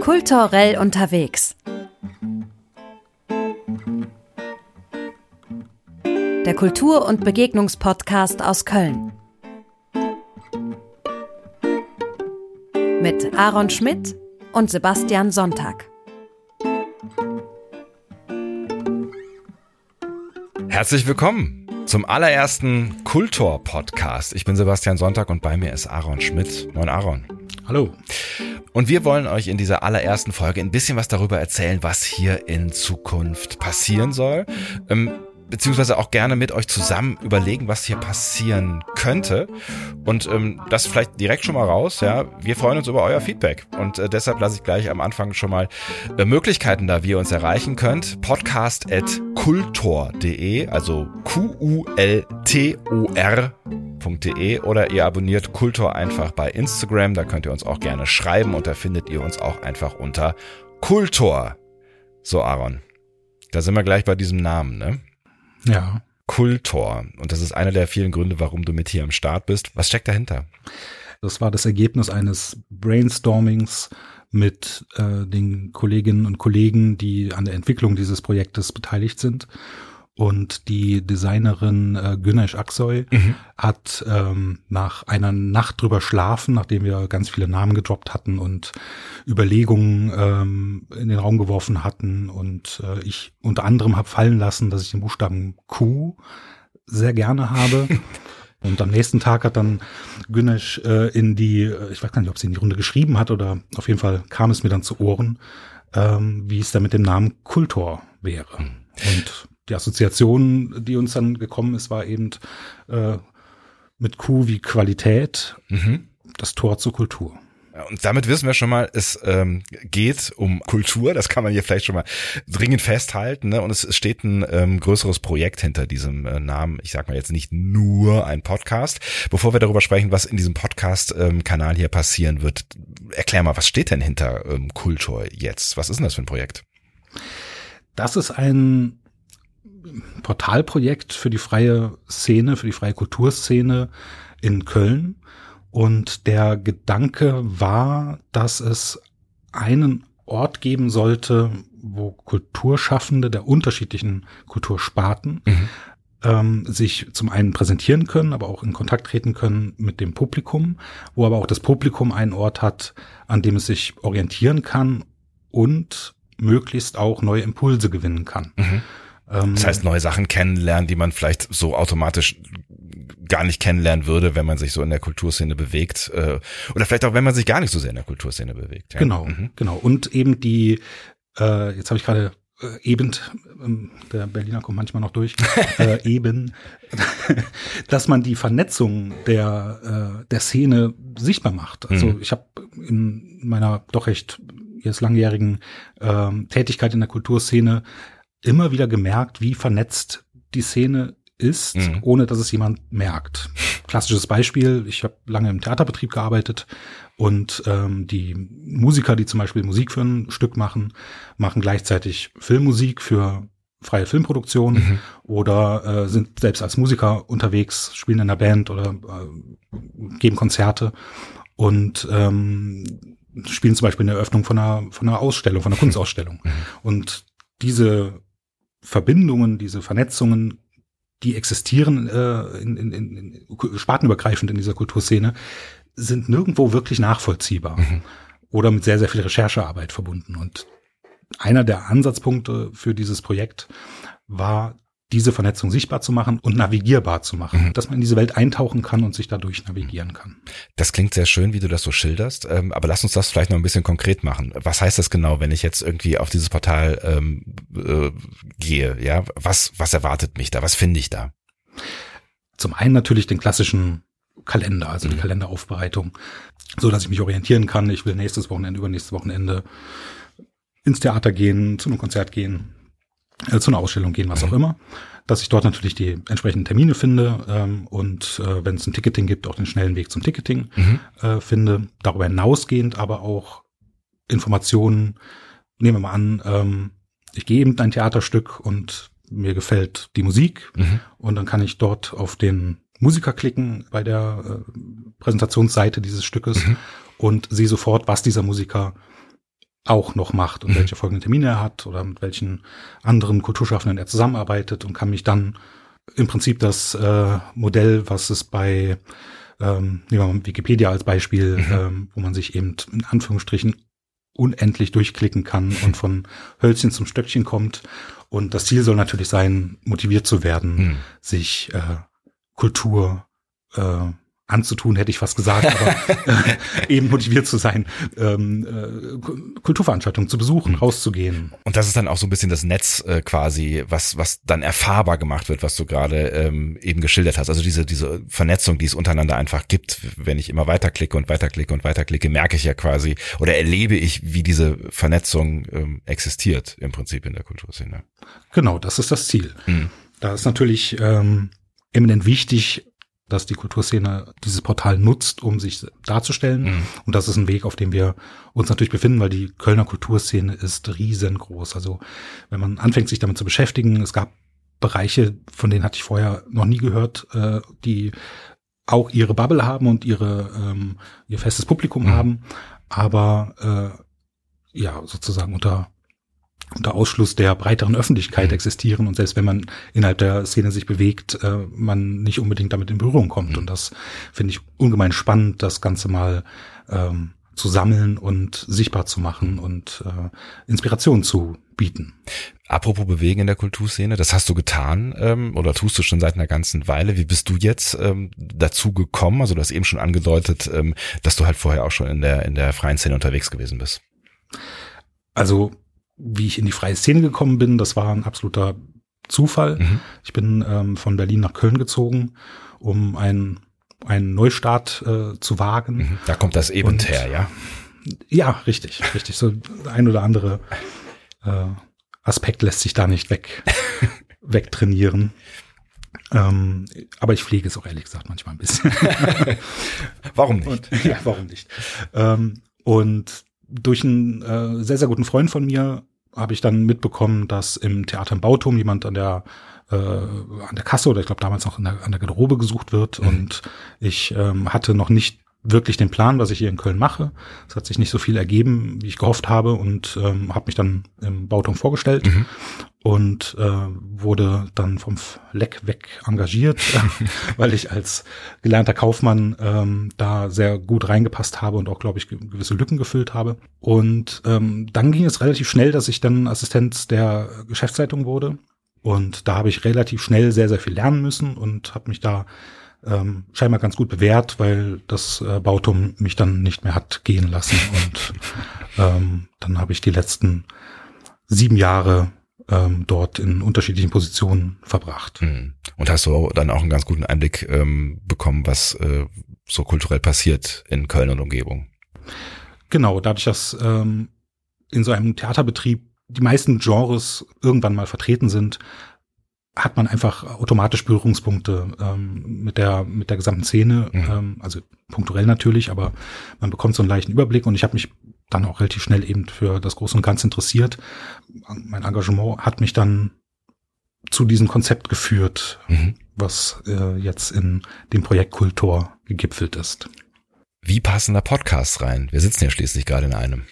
Kulturell unterwegs. Der Kultur- und Begegnungspodcast aus Köln. Mit Aaron Schmidt und Sebastian Sonntag. Herzlich willkommen zum allerersten Kultor-Podcast. Ich bin Sebastian Sonntag und bei mir ist Aaron Schmidt. Moin Aaron. Hallo. Und wir wollen euch in dieser allerersten Folge ein bisschen was darüber erzählen, was hier in Zukunft passieren soll. Ähm, beziehungsweise auch gerne mit euch zusammen überlegen, was hier passieren könnte. Und ähm, das vielleicht direkt schon mal raus. Ja, wir freuen uns über euer Feedback und äh, deshalb lasse ich gleich am Anfang schon mal äh, Möglichkeiten da, wie ihr uns erreichen könnt. Podcast at kultor.de, also Q U L T O R.de oder ihr abonniert Kultor einfach bei Instagram. Da könnt ihr uns auch gerne schreiben und da findet ihr uns auch einfach unter Kultor. So Aaron. Da sind wir gleich bei diesem Namen, ne? Ja. Kultor. Und das ist einer der vielen Gründe, warum du mit hier am Start bist. Was steckt dahinter? Das war das Ergebnis eines Brainstormings mit äh, den Kolleginnen und Kollegen, die an der Entwicklung dieses Projektes beteiligt sind. Und die Designerin äh, Güneş Aksoy mhm. hat ähm, nach einer Nacht drüber schlafen, nachdem wir ganz viele Namen gedroppt hatten und Überlegungen ähm, in den Raum geworfen hatten und äh, ich unter anderem habe fallen lassen, dass ich den Buchstaben Q sehr gerne habe. Und am nächsten Tag hat dann Güneş äh, in die, äh, ich weiß gar nicht, ob sie in die Runde geschrieben hat oder auf jeden Fall kam es mir dann zu Ohren, ähm, wie es da mit dem Namen Kultor wäre. Mhm. Und die Assoziation, die uns dann gekommen ist, war eben äh, mit Q wie Qualität, mhm. das Tor zur Kultur. Und damit wissen wir schon mal, es ähm, geht um Kultur, das kann man hier vielleicht schon mal dringend festhalten. Ne? Und es steht ein ähm, größeres Projekt hinter diesem äh, Namen. Ich sage mal jetzt nicht nur ein Podcast. Bevor wir darüber sprechen, was in diesem Podcast-Kanal ähm, hier passieren wird, erklär mal, was steht denn hinter ähm, Kultur jetzt? Was ist denn das für ein Projekt? Das ist ein Portalprojekt für die freie Szene, für die freie Kulturszene in Köln. Und der Gedanke war, dass es einen Ort geben sollte, wo Kulturschaffende der unterschiedlichen Kultursparten mhm. ähm, sich zum einen präsentieren können, aber auch in Kontakt treten können mit dem Publikum, wo aber auch das Publikum einen Ort hat, an dem es sich orientieren kann und möglichst auch neue Impulse gewinnen kann. Mhm. Ähm, das heißt, neue Sachen kennenlernen, die man vielleicht so automatisch gar nicht kennenlernen würde, wenn man sich so in der Kulturszene bewegt. Äh, oder vielleicht auch, wenn man sich gar nicht so sehr in der Kulturszene bewegt. Ja? Genau, mhm. genau. Und eben die, äh, jetzt habe ich gerade äh, eben, ähm, der Berliner kommt manchmal noch durch, äh, eben, dass man die Vernetzung der, äh, der Szene sichtbar macht. Also mhm. ich habe in meiner doch recht jetzt langjährigen äh, Tätigkeit in der Kulturszene immer wieder gemerkt, wie vernetzt die Szene ist, mhm. ohne dass es jemand merkt. Klassisches Beispiel, ich habe lange im Theaterbetrieb gearbeitet und ähm, die Musiker, die zum Beispiel Musik für ein Stück machen, machen gleichzeitig Filmmusik für freie Filmproduktion mhm. oder äh, sind selbst als Musiker unterwegs, spielen in einer Band oder äh, geben Konzerte und ähm, spielen zum Beispiel in der Eröffnung von einer, von einer Ausstellung, von einer Kunstausstellung. Mhm. Und diese Verbindungen, diese Vernetzungen, die existieren äh, in, in, in, spartenübergreifend in dieser Kulturszene, sind nirgendwo wirklich nachvollziehbar mhm. oder mit sehr, sehr viel Recherchearbeit verbunden. Und einer der Ansatzpunkte für dieses Projekt war diese Vernetzung sichtbar zu machen und navigierbar zu machen, mhm. dass man in diese Welt eintauchen kann und sich dadurch navigieren kann. Das klingt sehr schön, wie du das so schilderst, ähm, aber lass uns das vielleicht noch ein bisschen konkret machen. Was heißt das genau, wenn ich jetzt irgendwie auf dieses Portal ähm, äh, gehe? Ja, was was erwartet mich da? Was finde ich da? Zum einen natürlich den klassischen Kalender, also mhm. die Kalenderaufbereitung, so dass ich mich orientieren kann. Ich will nächstes Wochenende, übernächstes Wochenende ins Theater gehen, zu einem Konzert gehen, äh, zu einer Ausstellung gehen, was auch immer, dass ich dort natürlich die entsprechenden Termine finde ähm, und äh, wenn es ein Ticketing gibt, auch den schnellen Weg zum Ticketing mhm. äh, finde. Darüber hinausgehend aber auch Informationen, nehmen wir mal an, ähm, ich gehe eben ein Theaterstück und mir gefällt die Musik mhm. und dann kann ich dort auf den Musiker klicken bei der äh, Präsentationsseite dieses Stückes mhm. und sehe sofort, was dieser Musiker auch noch macht und mhm. welche folgenden Termine er hat oder mit welchen anderen Kulturschaffenden er zusammenarbeitet und kann mich dann im Prinzip das äh, Modell, was es bei ähm, nehmen wir mal Wikipedia als Beispiel, mhm. ähm, wo man sich eben in Anführungsstrichen unendlich durchklicken kann und von Hölzchen zum Stöckchen kommt. Und das Ziel soll natürlich sein, motiviert zu werden, mhm. sich äh, Kultur äh, anzutun, hätte ich fast gesagt, aber äh, eben motiviert zu sein, ähm, äh, Kulturveranstaltungen zu besuchen, mhm. rauszugehen. Und das ist dann auch so ein bisschen das Netz äh, quasi, was was dann erfahrbar gemacht wird, was du gerade ähm, eben geschildert hast. Also diese diese Vernetzung, die es untereinander einfach gibt, wenn ich immer weiterklicke und weiterklicke und weiterklicke, merke ich ja quasi oder erlebe ich, wie diese Vernetzung ähm, existiert im Prinzip in der Kulturszene. Genau, das ist das Ziel. Mhm. Da ist natürlich ähm, eminent wichtig, dass die Kulturszene dieses Portal nutzt, um sich darzustellen. Mhm. Und das ist ein Weg, auf dem wir uns natürlich befinden, weil die Kölner Kulturszene ist riesengroß. Also wenn man anfängt, sich damit zu beschäftigen, es gab Bereiche, von denen hatte ich vorher noch nie gehört, äh, die auch ihre Bubble haben und ihre ähm, ihr festes Publikum mhm. haben, aber äh, ja sozusagen unter unter Ausschluss der breiteren Öffentlichkeit mhm. existieren und selbst wenn man innerhalb der Szene sich bewegt, äh, man nicht unbedingt damit in Berührung kommt. Mhm. Und das finde ich ungemein spannend, das Ganze mal ähm, zu sammeln und sichtbar zu machen und äh, Inspiration zu bieten. Apropos Bewegen in der Kulturszene, das hast du getan ähm, oder tust du schon seit einer ganzen Weile. Wie bist du jetzt ähm, dazu gekommen? Also du hast eben schon angedeutet, ähm, dass du halt vorher auch schon in der in der freien Szene unterwegs gewesen bist. Also wie ich in die freie Szene gekommen bin, das war ein absoluter Zufall. Mhm. Ich bin ähm, von Berlin nach Köln gezogen, um einen, einen Neustart äh, zu wagen. Mhm. Da kommt das eben Und, her, ja? Ja, richtig, richtig. So ein oder andere äh, Aspekt lässt sich da nicht weg, wegtrainieren. Ähm, aber ich pflege es auch ehrlich gesagt manchmal ein bisschen. warum nicht? Und, ja, warum nicht? Ähm, und durch einen äh, sehr, sehr guten Freund von mir habe ich dann mitbekommen, dass im Theater im Bauturm jemand an der äh, an der Kasse oder ich glaube damals noch der, an der Garderobe gesucht wird mhm. und ich ähm, hatte noch nicht wirklich den Plan, was ich hier in Köln mache. Es hat sich nicht so viel ergeben, wie ich gehofft habe und ähm, habe mich dann im Bauturm vorgestellt mhm und äh, wurde dann vom Leck weg engagiert, weil ich als gelernter Kaufmann ähm, da sehr gut reingepasst habe und auch, glaube ich, gewisse Lücken gefüllt habe. Und ähm, dann ging es relativ schnell, dass ich dann Assistent der Geschäftsleitung wurde. Und da habe ich relativ schnell sehr, sehr viel lernen müssen und habe mich da ähm, scheinbar ganz gut bewährt, weil das äh, Bautum mich dann nicht mehr hat gehen lassen. Und ähm, dann habe ich die letzten sieben Jahre ähm, dort in unterschiedlichen Positionen verbracht. Hm. Und hast du dann auch einen ganz guten Einblick ähm, bekommen, was äh, so kulturell passiert in Köln und Umgebung? Genau, dadurch, dass ähm, in so einem Theaterbetrieb die meisten Genres irgendwann mal vertreten sind, hat man einfach automatisch Berührungspunkte ähm, mit der mit der gesamten Szene, mhm. ähm, also punktuell natürlich, aber man bekommt so einen leichten Überblick und ich habe mich dann auch relativ schnell eben für das Große und Ganze interessiert. Mein Engagement hat mich dann zu diesem Konzept geführt, mhm. was äh, jetzt in dem Projekt Kultur gegipfelt ist. Wie passen da Podcasts rein? Wir sitzen ja schließlich gerade in einem.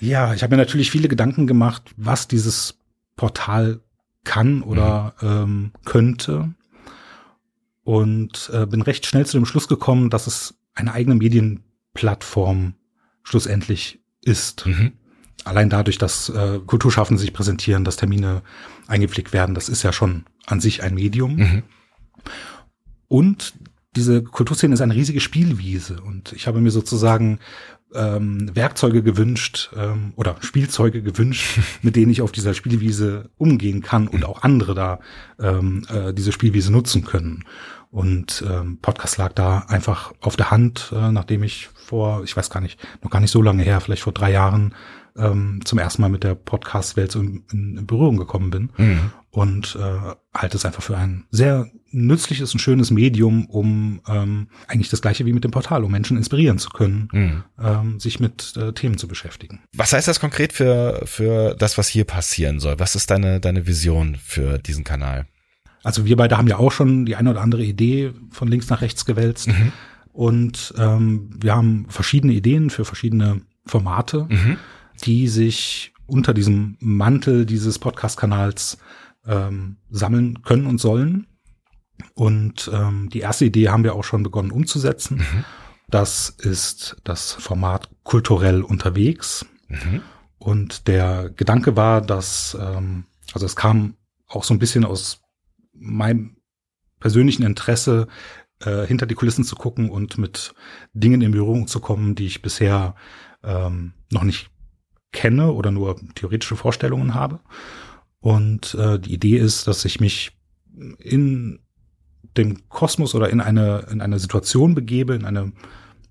Ja, ich habe mir natürlich viele Gedanken gemacht, was dieses Portal kann oder mhm. ähm, könnte. Und äh, bin recht schnell zu dem Schluss gekommen, dass es eine eigene Medienplattform schlussendlich ist. Mhm. Allein dadurch, dass äh, Kulturschaffende sich präsentieren, dass Termine eingepflegt werden, das ist ja schon an sich ein Medium. Mhm. Und diese Kulturszene ist eine riesige Spielwiese und ich habe mir sozusagen ähm, Werkzeuge gewünscht ähm, oder Spielzeuge gewünscht, mit denen ich auf dieser Spielwiese umgehen kann und auch andere da ähm, äh, diese Spielwiese nutzen können. Und ähm, Podcast lag da einfach auf der Hand, äh, nachdem ich vor, ich weiß gar nicht, noch gar nicht so lange her, vielleicht vor drei Jahren ähm, zum ersten Mal mit der Podcast-Welt so in, in, Berührung gekommen bin. Mhm. Und äh, halte es einfach für ein sehr nützliches und schönes Medium, um ähm, eigentlich das gleiche wie mit dem Portal, um Menschen inspirieren zu können, mhm. ähm, sich mit äh, Themen zu beschäftigen. Was heißt das konkret für, für das, was hier passieren soll? Was ist deine, deine Vision für diesen Kanal? also wir beide haben ja auch schon die eine oder andere Idee von links nach rechts gewälzt. Mhm. Und ähm, wir haben verschiedene Ideen für verschiedene Formate, mhm. die sich unter diesem Mantel dieses Podcast-Kanals ähm, sammeln können und sollen. Und ähm, die erste Idee haben wir auch schon begonnen umzusetzen. Mhm. Das ist das Format kulturell unterwegs. Mhm. Und der Gedanke war, dass, ähm, also es kam auch so ein bisschen aus meinem persönlichen Interesse, äh, hinter die Kulissen zu gucken und mit Dingen in Berührung zu kommen, die ich bisher ähm, noch nicht kenne oder nur theoretische Vorstellungen habe. Und äh, die Idee ist, dass ich mich in dem Kosmos oder in eine, in eine Situation begebe, in eine,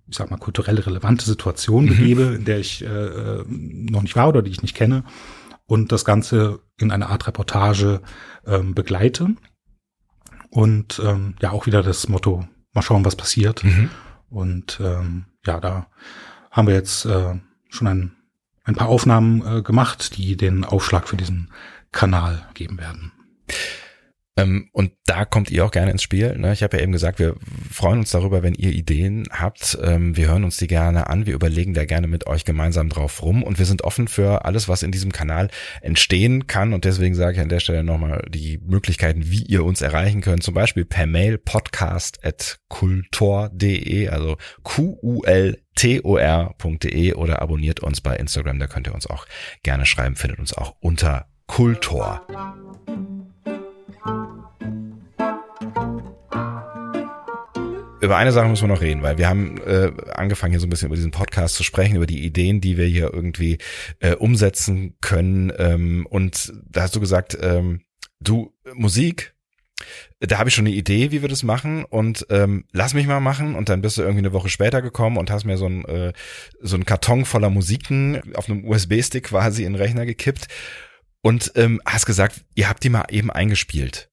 ich sag mal, kulturell relevante Situation mhm. begebe, in der ich äh, äh, noch nicht war oder die ich nicht kenne und das Ganze in eine Art Reportage ähm, begleite. Und ähm, ja, auch wieder das Motto, mal schauen, was passiert. Mhm. Und ähm, ja, da haben wir jetzt äh, schon ein, ein paar Aufnahmen äh, gemacht, die den Aufschlag für diesen Kanal geben werden. Ähm, und da kommt ihr auch gerne ins Spiel. Ne? Ich habe ja eben gesagt, wir freuen uns darüber, wenn ihr Ideen habt. Ähm, wir hören uns die gerne an. Wir überlegen da gerne mit euch gemeinsam drauf rum. Und wir sind offen für alles, was in diesem Kanal entstehen kann. Und deswegen sage ich an der Stelle nochmal die Möglichkeiten, wie ihr uns erreichen könnt. Zum Beispiel per Mail podcast.kultor.de, also Q-U-L-T-O-R.de oder abonniert uns bei Instagram. Da könnt ihr uns auch gerne schreiben, findet uns auch unter Kultor. Über eine Sache müssen wir noch reden, weil wir haben äh, angefangen hier so ein bisschen über diesen Podcast zu sprechen, über die Ideen, die wir hier irgendwie äh, umsetzen können. Ähm, und da hast du gesagt, ähm, du Musik, da habe ich schon eine Idee, wie wir das machen und ähm, lass mich mal machen und dann bist du irgendwie eine Woche später gekommen und hast mir so ein äh, so ein Karton voller Musiken auf einem USB-Stick quasi in den Rechner gekippt und ähm, hast gesagt, ihr habt die mal eben eingespielt.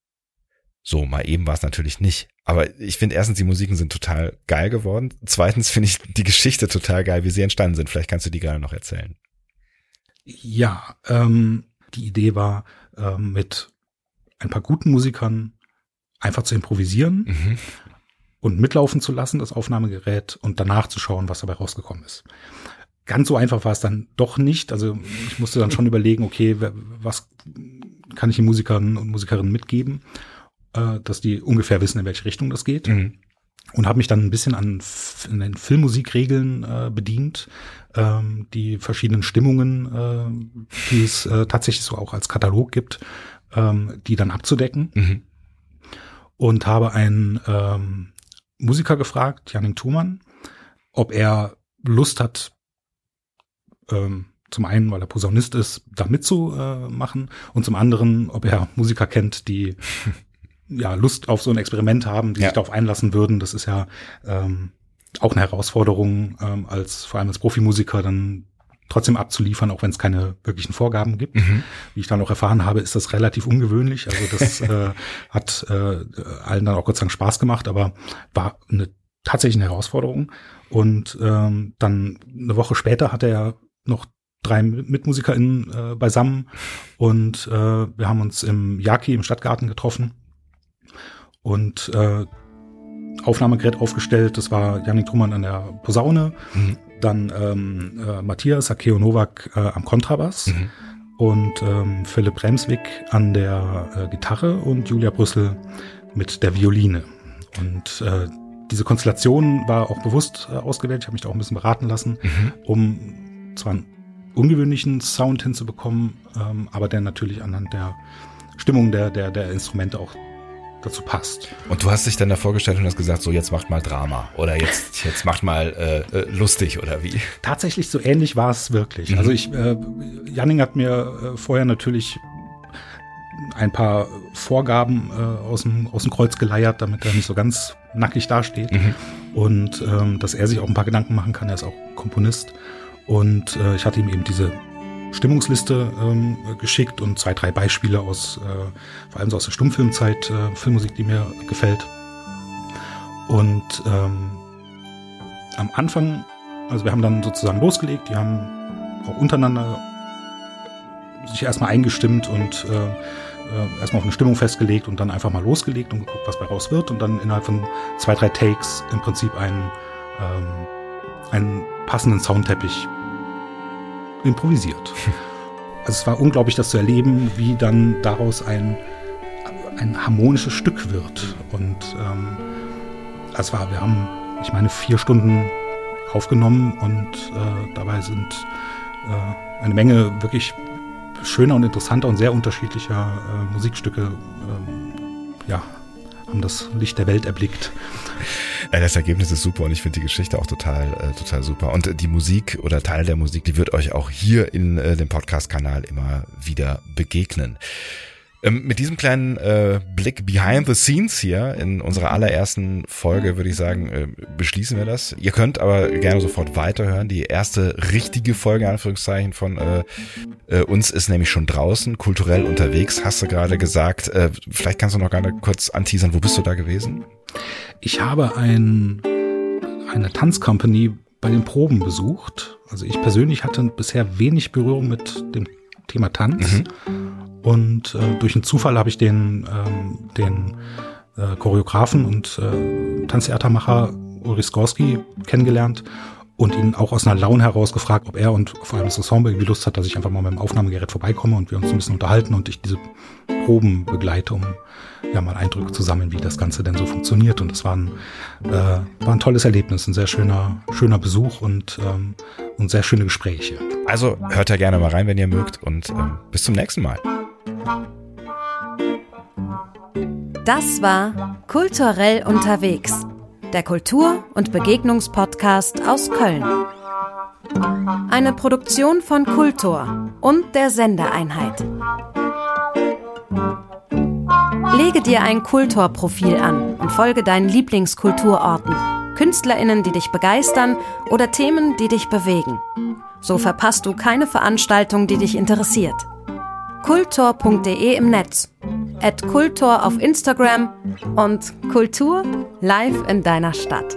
So, mal eben war es natürlich nicht. Aber ich finde erstens, die Musiken sind total geil geworden. Zweitens finde ich die Geschichte total geil, wie sie entstanden sind. Vielleicht kannst du die gerne noch erzählen. Ja, ähm, die Idee war, ähm, mit ein paar guten Musikern einfach zu improvisieren mhm. und mitlaufen zu lassen, das Aufnahmegerät, und danach zu schauen, was dabei rausgekommen ist. Ganz so einfach war es dann doch nicht. Also ich musste dann schon überlegen, okay, was kann ich den Musikern und Musikerinnen mitgeben? Äh, dass die ungefähr wissen, in welche Richtung das geht. Mhm. Und habe mich dann ein bisschen an in den Filmmusikregeln äh, bedient, ähm, die verschiedenen Stimmungen, äh, die es äh, tatsächlich so auch als Katalog gibt, ähm, die dann abzudecken. Mhm. Und habe einen ähm, Musiker gefragt, Janning Thumann, ob er Lust hat, ähm, zum einen, weil er Posaunist ist, da mitzumachen und zum anderen, ob er Musiker kennt, die ja, Lust auf so ein Experiment haben, die ja. sich darauf einlassen würden. Das ist ja ähm, auch eine Herausforderung, ähm, als vor allem als Profimusiker dann trotzdem abzuliefern, auch wenn es keine wirklichen Vorgaben gibt. Mhm. Wie ich dann auch erfahren habe, ist das relativ ungewöhnlich. Also das äh, hat äh, allen dann auch Gott sei Dank Spaß gemacht, aber war eine tatsächlich eine Herausforderung. Und ähm, dann eine Woche später hat er noch drei MitmusikerInnen äh, beisammen und äh, wir haben uns im Yaki im Stadtgarten getroffen und äh, Aufnahmegerät aufgestellt. Das war Janik Trumann an der Posaune, mhm. dann ähm, äh, Matthias Akeo Nowak äh, am Kontrabass mhm. und ähm, Philipp Remswick an der äh, Gitarre und Julia Brüssel mit der Violine. Und äh, diese Konstellation war auch bewusst äh, ausgewählt. Ich habe mich da auch ein bisschen beraten lassen, mhm. um zwar einen ungewöhnlichen Sound hinzubekommen, ähm, aber der natürlich anhand der Stimmung der, der, der Instrumente auch dazu passt. Und du hast dich dann da vorgestellt und hast gesagt, so jetzt macht mal Drama oder jetzt, jetzt macht mal äh, äh, lustig oder wie? Tatsächlich so ähnlich war es wirklich. Mhm. Also ich, äh, Janning hat mir äh, vorher natürlich ein paar Vorgaben äh, aus, dem, aus dem Kreuz geleiert, damit er nicht so ganz nackig dasteht. Mhm. Und ähm, dass er sich auch ein paar Gedanken machen kann. Er ist auch Komponist. Und äh, ich hatte ihm eben diese Stimmungsliste ähm, geschickt und zwei, drei Beispiele aus, äh, vor allem so aus der Stummfilmzeit, äh, Filmmusik, die mir gefällt. Und ähm, am Anfang, also wir haben dann sozusagen losgelegt, die haben auch untereinander sich erstmal eingestimmt und äh, äh, erstmal auf eine Stimmung festgelegt und dann einfach mal losgelegt und geguckt, was bei raus wird und dann innerhalb von zwei, drei Takes im Prinzip einen, ähm, einen passenden Soundteppich improvisiert. Also es war unglaublich, das zu erleben, wie dann daraus ein, ein harmonisches Stück wird. Und ähm, es war, wir haben, ich meine, vier Stunden aufgenommen und äh, dabei sind äh, eine Menge wirklich schöner und interessanter und sehr unterschiedlicher äh, Musikstücke ähm, ja, haben das Licht der Welt erblickt. Das Ergebnis ist super und ich finde die Geschichte auch total, äh, total super. Und die Musik oder Teil der Musik, die wird euch auch hier in äh, dem Podcast-Kanal immer wieder begegnen. Ähm, mit diesem kleinen äh, Blick behind the scenes hier in unserer allerersten Folge würde ich sagen, äh, beschließen wir das. Ihr könnt aber gerne sofort weiterhören. Die erste richtige Folge, Anführungszeichen, von äh, äh, uns ist nämlich schon draußen, kulturell unterwegs, hast du gerade gesagt. Äh, vielleicht kannst du noch gerne kurz anteasern, wo bist du da gewesen? Ich habe ein, eine Tanzcompany bei den Proben besucht. Also ich persönlich hatte bisher wenig Berührung mit dem Thema Tanz. Mhm. Und äh, durch einen Zufall habe ich den, ähm, den äh, Choreografen und äh, Tanztheatermacher Ulrich Skorski kennengelernt und ihn auch aus einer Laune heraus gefragt, ob er und vor allem das Ensemble irgendwie Lust hat, dass ich einfach mal mit dem Aufnahmegerät vorbeikomme und wir uns ein bisschen unterhalten und ich diese Proben begleite, um ja mal Eindrücke zu sammeln, wie das Ganze denn so funktioniert. Und es war ein, äh, war ein tolles Erlebnis, ein sehr schöner, schöner Besuch und, ähm, und sehr schöne Gespräche. Also hört da gerne mal rein, wenn ihr mögt und ähm, bis zum nächsten Mal. Das war Kulturell unterwegs, der Kultur- und Begegnungspodcast aus Köln. Eine Produktion von Kultor und der Sendeeinheit. Lege dir ein Kultor-Profil an und folge deinen Lieblingskulturorten, KünstlerInnen, die dich begeistern oder Themen, die dich bewegen. So verpasst du keine Veranstaltung, die dich interessiert kultor.de im Netz, at Kultor auf Instagram und Kultur live in deiner Stadt.